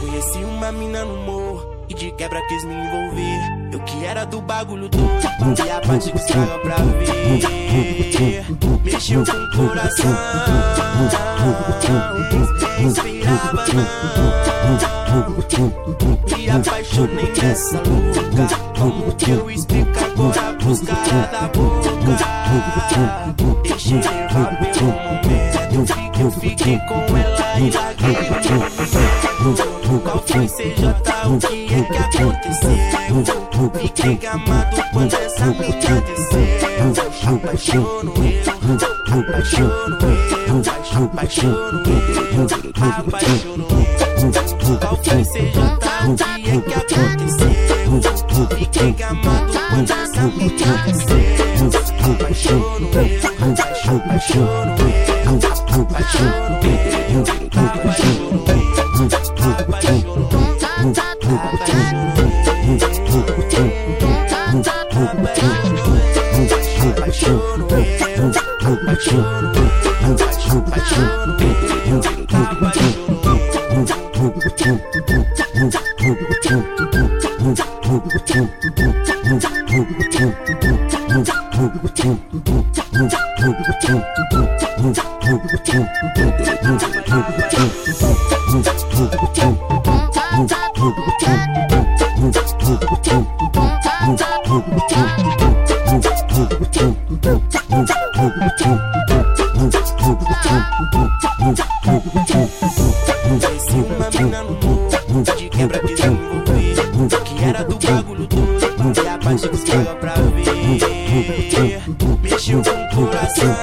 Conheci uma mina no morro e de quebra quis me envolver. Eu que era do bagulho todo e a parte que estraga pra ver. Mexeu com o coração, inspirava Me apaixonei nessa louca. Como que eu explico agora pros caras da boca? Deixa eu levar pelo momento. Eu fiquei com ela e larguei. Qual foi CJ? O que é aconteceu? Fiquei gamado quando essa mina desceu. Apaixono eu, apaixono eu, apaixono eu, apaixono eu. Qual foi CJ? O que é aconteceu? Fiquei gamado quando essa desceu. no way. I'm no way. I show no way. I show no way. I show no way. I show no way. I show no way. Uma mina no morro De quebra quis me envolver Que era do bagulho todo E a parte que estava pra ver Mexeu com o coração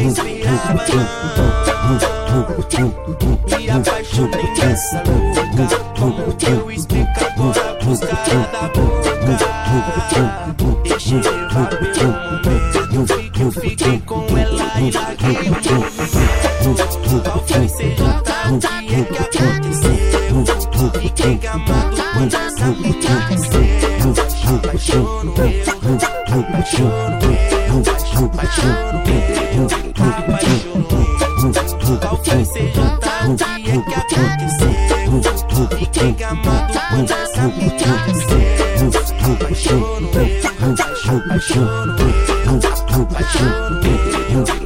Inspirava Me apaixonei nessa louca Como que eu explico agora que que aconteceu? Fiquei gamado quando essa mina desceu Apaixono eu, apaixono eu, apaixono eu, apaixono eu Qual foi CJ? O que é que aconteceu? Fiquei gamado quando essa mina desceu Apaixono eu, apaixono eu, apaixono eu, apaixono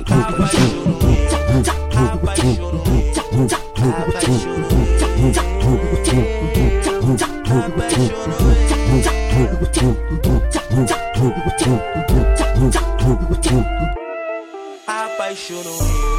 Apaixonou